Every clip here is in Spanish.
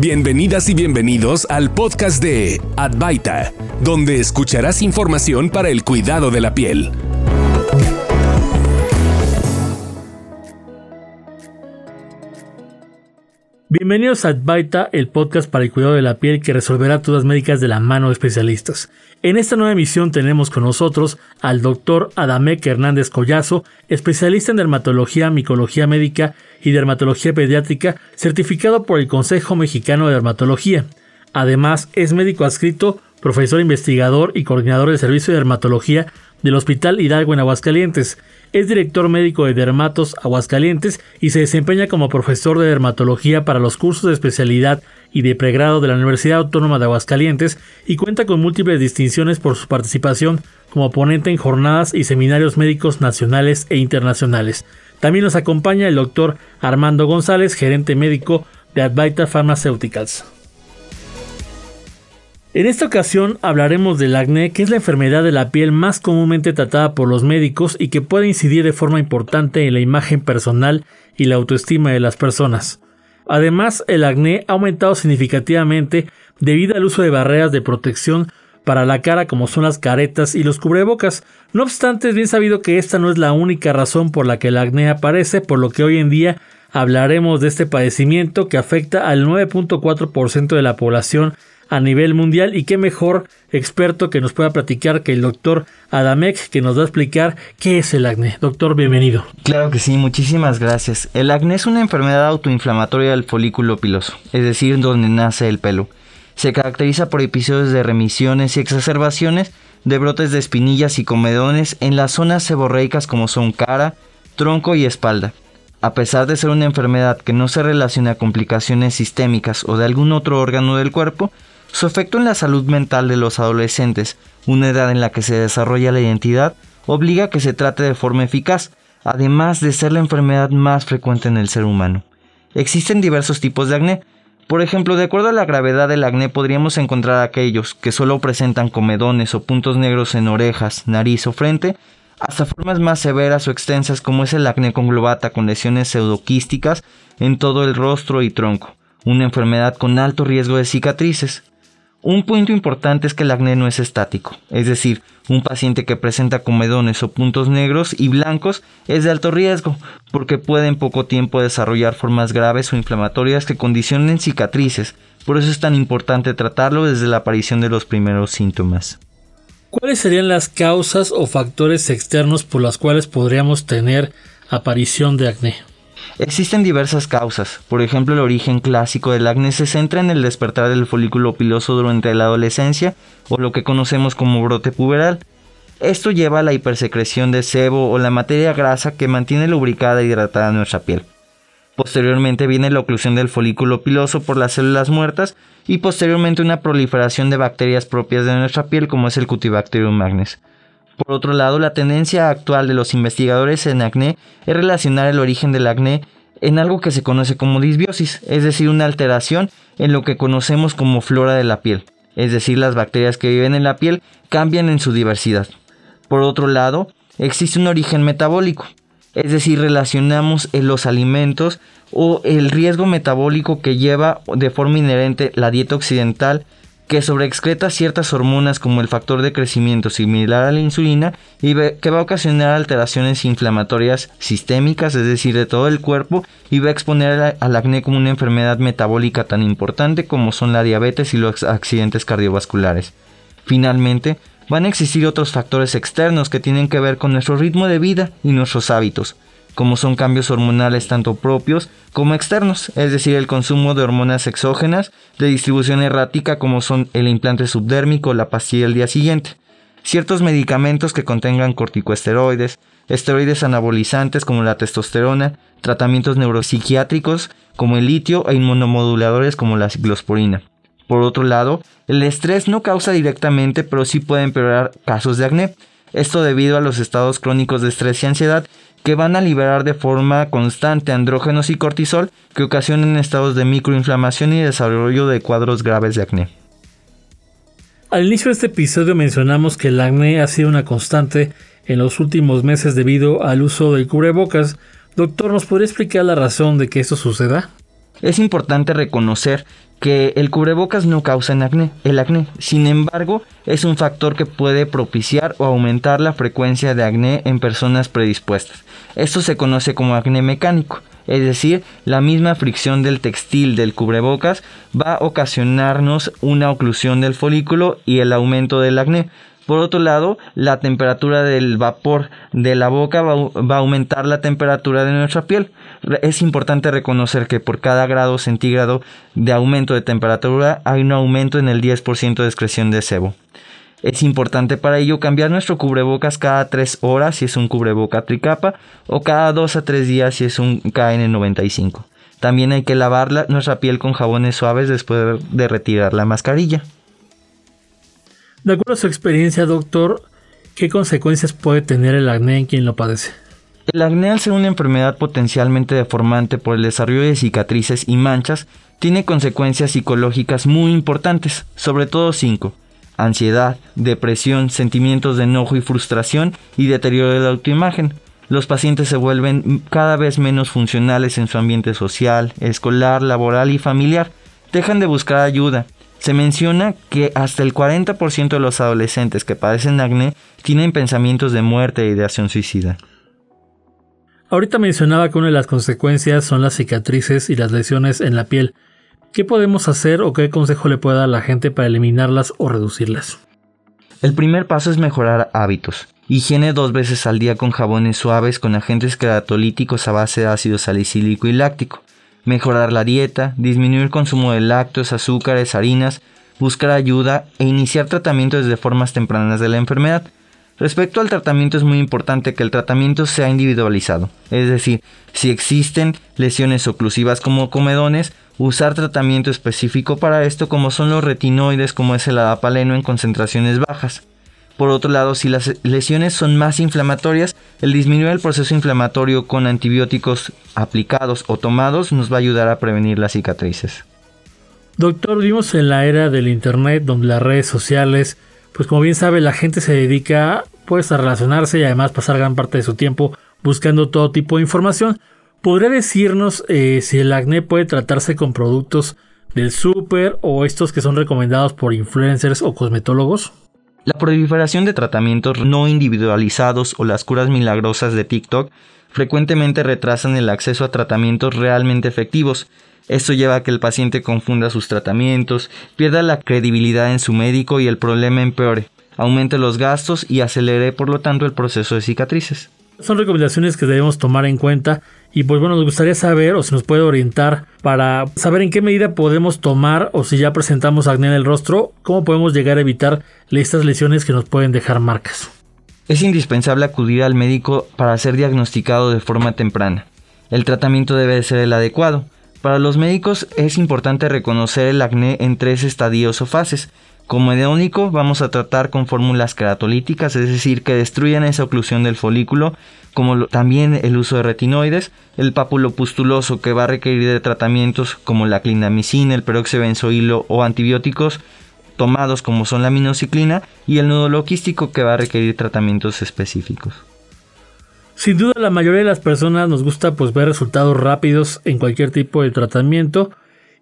Bienvenidas y bienvenidos al podcast de Advaita, donde escucharás información para el cuidado de la piel. Bienvenidos a Advaita, el podcast para el cuidado de la piel que resolverá dudas médicas de la mano de especialistas. En esta nueva emisión tenemos con nosotros al doctor Adamek Hernández Collazo, especialista en dermatología, micología médica y dermatología pediátrica, certificado por el Consejo Mexicano de Dermatología. Además, es médico adscrito, profesor investigador y coordinador del Servicio de Dermatología del Hospital Hidalgo en Aguascalientes. Es director médico de Dermatos Aguascalientes y se desempeña como profesor de dermatología para los cursos de especialidad y de pregrado de la Universidad Autónoma de Aguascalientes y cuenta con múltiples distinciones por su participación como ponente en jornadas y seminarios médicos nacionales e internacionales. También nos acompaña el doctor Armando González, gerente médico de Advaita Pharmaceuticals. En esta ocasión hablaremos del acné, que es la enfermedad de la piel más comúnmente tratada por los médicos y que puede incidir de forma importante en la imagen personal y la autoestima de las personas. Además, el acné ha aumentado significativamente debido al uso de barreras de protección para la cara como son las caretas y los cubrebocas. No obstante, es bien sabido que esta no es la única razón por la que el acné aparece, por lo que hoy en día hablaremos de este padecimiento que afecta al 9.4% de la población a nivel mundial y qué mejor experto que nos pueda platicar que el doctor Adamek que nos va a explicar qué es el acné. Doctor, bienvenido. Claro que sí, muchísimas gracias. El acné es una enfermedad autoinflamatoria del folículo piloso, es decir, donde nace el pelo. Se caracteriza por episodios de remisiones y exacerbaciones de brotes de espinillas y comedones en las zonas seborreicas como son cara, tronco y espalda. A pesar de ser una enfermedad que no se relaciona a complicaciones sistémicas o de algún otro órgano del cuerpo, su efecto en la salud mental de los adolescentes, una edad en la que se desarrolla la identidad, obliga a que se trate de forma eficaz, además de ser la enfermedad más frecuente en el ser humano. Existen diversos tipos de acné. Por ejemplo, de acuerdo a la gravedad del acné podríamos encontrar aquellos que solo presentan comedones o puntos negros en orejas, nariz o frente, hasta formas más severas o extensas como es el acné conglobata con lesiones pseudoquísticas en todo el rostro y tronco, una enfermedad con alto riesgo de cicatrices. Un punto importante es que el acné no es estático, es decir, un paciente que presenta comedones o puntos negros y blancos es de alto riesgo, porque puede en poco tiempo desarrollar formas graves o inflamatorias que condicionen cicatrices, por eso es tan importante tratarlo desde la aparición de los primeros síntomas. ¿Cuáles serían las causas o factores externos por las cuales podríamos tener aparición de acné? Existen diversas causas, por ejemplo el origen clásico del acné se centra en el despertar del folículo piloso durante la adolescencia o lo que conocemos como brote puberal. Esto lleva a la hipersecreción de sebo o la materia grasa que mantiene lubricada e hidratada nuestra piel. Posteriormente viene la oclusión del folículo piloso por las células muertas y posteriormente una proliferación de bacterias propias de nuestra piel como es el Cutibacterium magnes. Por otro lado, la tendencia actual de los investigadores en acné es relacionar el origen del acné en algo que se conoce como disbiosis, es decir, una alteración en lo que conocemos como flora de la piel, es decir, las bacterias que viven en la piel cambian en su diversidad. Por otro lado, existe un origen metabólico, es decir, relacionamos en los alimentos o el riesgo metabólico que lleva de forma inherente la dieta occidental que sobreexcreta ciertas hormonas como el factor de crecimiento similar a la insulina y que va a ocasionar alteraciones inflamatorias sistémicas, es decir, de todo el cuerpo, y va a exponer al acné como una enfermedad metabólica tan importante como son la diabetes y los accidentes cardiovasculares. Finalmente, van a existir otros factores externos que tienen que ver con nuestro ritmo de vida y nuestros hábitos como son cambios hormonales tanto propios como externos, es decir, el consumo de hormonas exógenas de distribución errática como son el implante subdérmico o la pastilla del día siguiente, ciertos medicamentos que contengan corticoesteroides, esteroides anabolizantes como la testosterona, tratamientos neuropsiquiátricos como el litio e inmunomoduladores como la ciclosporina. Por otro lado, el estrés no causa directamente, pero sí puede empeorar casos de acné. Esto debido a los estados crónicos de estrés y ansiedad que van a liberar de forma constante andrógenos y cortisol que ocasionan estados de microinflamación y desarrollo de cuadros graves de acné. Al inicio de este episodio mencionamos que el acné ha sido una constante en los últimos meses debido al uso del cubrebocas. Doctor, ¿nos podría explicar la razón de que esto suceda? Es importante reconocer que el cubrebocas no causa acné, el acné. Sin embargo, es un factor que puede propiciar o aumentar la frecuencia de acné en personas predispuestas. Esto se conoce como acné mecánico, es decir, la misma fricción del textil del cubrebocas va a ocasionarnos una oclusión del folículo y el aumento del acné. Por otro lado, la temperatura del vapor de la boca va, a aumentar la temperatura de nuestra piel. Es importante reconocer que por cada grado centígrado de aumento de temperatura hay un aumento en el 10% de excreción de sebo. Es importante para ello cambiar nuestro cubrebocas cada 3 horas si es un cubreboca tricapa o cada 2 a 3 días si es un KN95. También hay que lavar nuestra piel con jabones suaves después de retirar la mascarilla. De acuerdo a su experiencia, doctor, ¿qué consecuencias puede tener el acné en quien lo padece? El acné, al ser una enfermedad potencialmente deformante por el desarrollo de cicatrices y manchas, tiene consecuencias psicológicas muy importantes, sobre todo cinco. Ansiedad, depresión, sentimientos de enojo y frustración y deterioro de la autoimagen. Los pacientes se vuelven cada vez menos funcionales en su ambiente social, escolar, laboral y familiar. Dejan de buscar ayuda, se menciona que hasta el 40% de los adolescentes que padecen acné tienen pensamientos de muerte e ideación suicida. Ahorita mencionaba que una de las consecuencias son las cicatrices y las lesiones en la piel. ¿Qué podemos hacer o qué consejo le puede dar a la gente para eliminarlas o reducirlas? El primer paso es mejorar hábitos. Higiene dos veces al día con jabones suaves con agentes queratolíticos a base de ácido salicílico y láctico mejorar la dieta, disminuir el consumo de lácteos, azúcares, harinas, buscar ayuda e iniciar tratamiento desde formas tempranas de la enfermedad. Respecto al tratamiento es muy importante que el tratamiento sea individualizado, es decir, si existen lesiones oclusivas como comedones, usar tratamiento específico para esto como son los retinoides como es el adapaleno en concentraciones bajas. Por otro lado, si las lesiones son más inflamatorias, el disminuir el proceso inflamatorio con antibióticos aplicados o tomados nos va a ayudar a prevenir las cicatrices. Doctor, vivimos en la era del Internet donde las redes sociales, pues como bien sabe, la gente se dedica pues a relacionarse y además pasar gran parte de su tiempo buscando todo tipo de información. ¿Podría decirnos eh, si el acné puede tratarse con productos del súper o estos que son recomendados por influencers o cosmetólogos? La proliferación de tratamientos no individualizados o las curas milagrosas de TikTok frecuentemente retrasan el acceso a tratamientos realmente efectivos. Esto lleva a que el paciente confunda sus tratamientos, pierda la credibilidad en su médico y el problema empeore, aumente los gastos y acelere por lo tanto el proceso de cicatrices. Son recomendaciones que debemos tomar en cuenta y pues bueno, nos gustaría saber o si nos puede orientar para saber en qué medida podemos tomar o si ya presentamos acné en el rostro, cómo podemos llegar a evitar estas lesiones que nos pueden dejar marcas. Es indispensable acudir al médico para ser diagnosticado de forma temprana. El tratamiento debe ser el adecuado. Para los médicos es importante reconocer el acné en tres estadios o fases. Como único vamos a tratar con fórmulas queratolíticas, es decir, que destruyan esa oclusión del folículo, como también el uso de retinoides, el pápulo pustuloso que va a requerir de tratamientos como la clindamicina, el peróxido benzoilo o antibióticos tomados como son la minociclina y el nudo loquístico que va a requerir tratamientos específicos. Sin duda la mayoría de las personas nos gusta pues ver resultados rápidos en cualquier tipo de tratamiento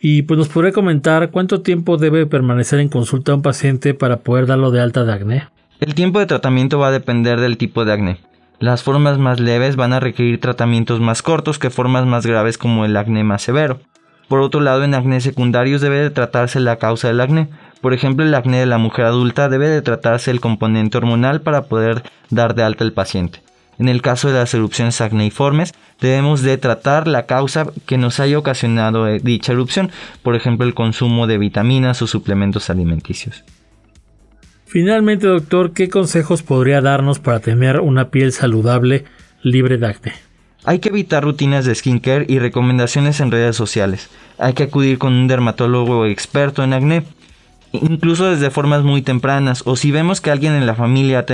y pues nos podría comentar cuánto tiempo debe permanecer en consulta un paciente para poder darlo de alta de acné. El tiempo de tratamiento va a depender del tipo de acné. Las formas más leves van a requerir tratamientos más cortos que formas más graves como el acné más severo. Por otro lado, en acné secundarios debe de tratarse la causa del acné. Por ejemplo, el acné de la mujer adulta debe de tratarse el componente hormonal para poder dar de alta al paciente. En el caso de las erupciones acneiformes, debemos de tratar la causa que nos haya ocasionado eh, dicha erupción, por ejemplo el consumo de vitaminas o suplementos alimenticios. Finalmente, doctor, ¿qué consejos podría darnos para tener una piel saludable libre de acné? Hay que evitar rutinas de skincare y recomendaciones en redes sociales. Hay que acudir con un dermatólogo experto en acné incluso desde formas muy tempranas, o si vemos que alguien en la familia ha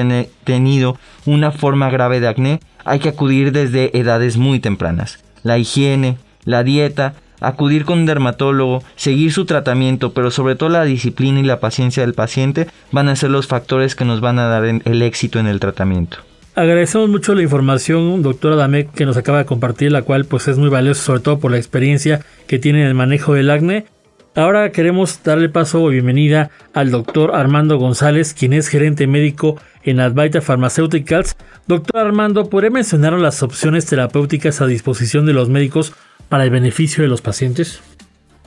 tenido una forma grave de acné, hay que acudir desde edades muy tempranas. La higiene, la dieta, acudir con un dermatólogo, seguir su tratamiento, pero sobre todo la disciplina y la paciencia del paciente van a ser los factores que nos van a dar el éxito en el tratamiento. Agradecemos mucho la información, doctora Damek, que nos acaba de compartir, la cual pues es muy valiosa, sobre todo por la experiencia que tiene en el manejo del acné. Ahora queremos darle paso o bienvenida al doctor Armando González, quien es gerente médico en Advaita Pharmaceuticals. Doctor Armando, ¿podría mencionar las opciones terapéuticas a disposición de los médicos para el beneficio de los pacientes?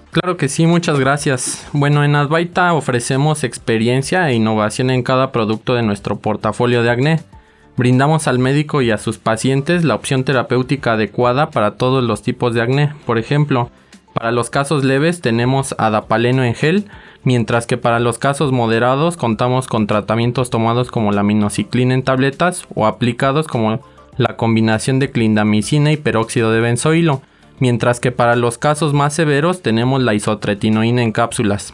Claro que sí, muchas gracias. Bueno, en Advaita ofrecemos experiencia e innovación en cada producto de nuestro portafolio de acné. Brindamos al médico y a sus pacientes la opción terapéutica adecuada para todos los tipos de acné. Por ejemplo, para los casos leves tenemos adapaleno en gel, mientras que para los casos moderados contamos con tratamientos tomados como la minociclina en tabletas o aplicados como la combinación de clindamicina y peróxido de benzoilo, mientras que para los casos más severos tenemos la isotretinoína en cápsulas.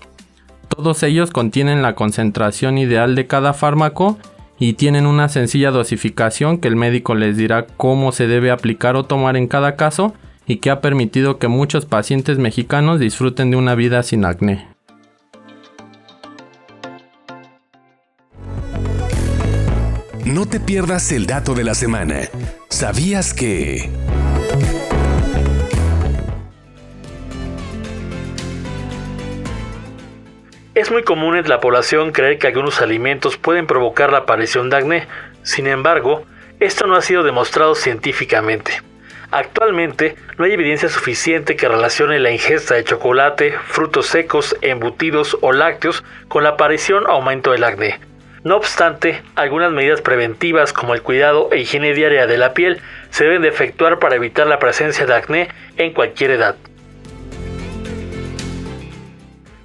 Todos ellos contienen la concentración ideal de cada fármaco y tienen una sencilla dosificación que el médico les dirá cómo se debe aplicar o tomar en cada caso y que ha permitido que muchos pacientes mexicanos disfruten de una vida sin acné. No te pierdas el dato de la semana. ¿Sabías que... Es muy común en la población creer que algunos alimentos pueden provocar la aparición de acné. Sin embargo, esto no ha sido demostrado científicamente. Actualmente no hay evidencia suficiente que relacione la ingesta de chocolate, frutos secos, embutidos o lácteos con la aparición o aumento del acné. No obstante, algunas medidas preventivas como el cuidado e higiene diaria de la piel se deben de efectuar para evitar la presencia de acné en cualquier edad.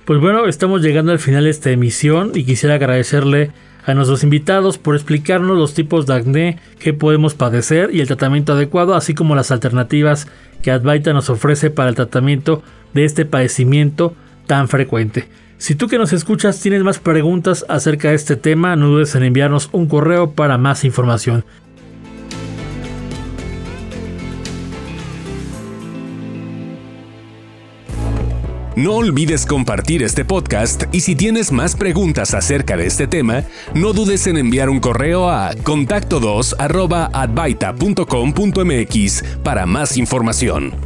Pues bueno, estamos llegando al final de esta emisión y quisiera agradecerle a nuestros invitados por explicarnos los tipos de acné que podemos padecer y el tratamiento adecuado, así como las alternativas que Advaita nos ofrece para el tratamiento de este padecimiento tan frecuente. Si tú que nos escuchas tienes más preguntas acerca de este tema, no dudes en enviarnos un correo para más información. No olvides compartir este podcast y si tienes más preguntas acerca de este tema, no dudes en enviar un correo a contacto2 para más información.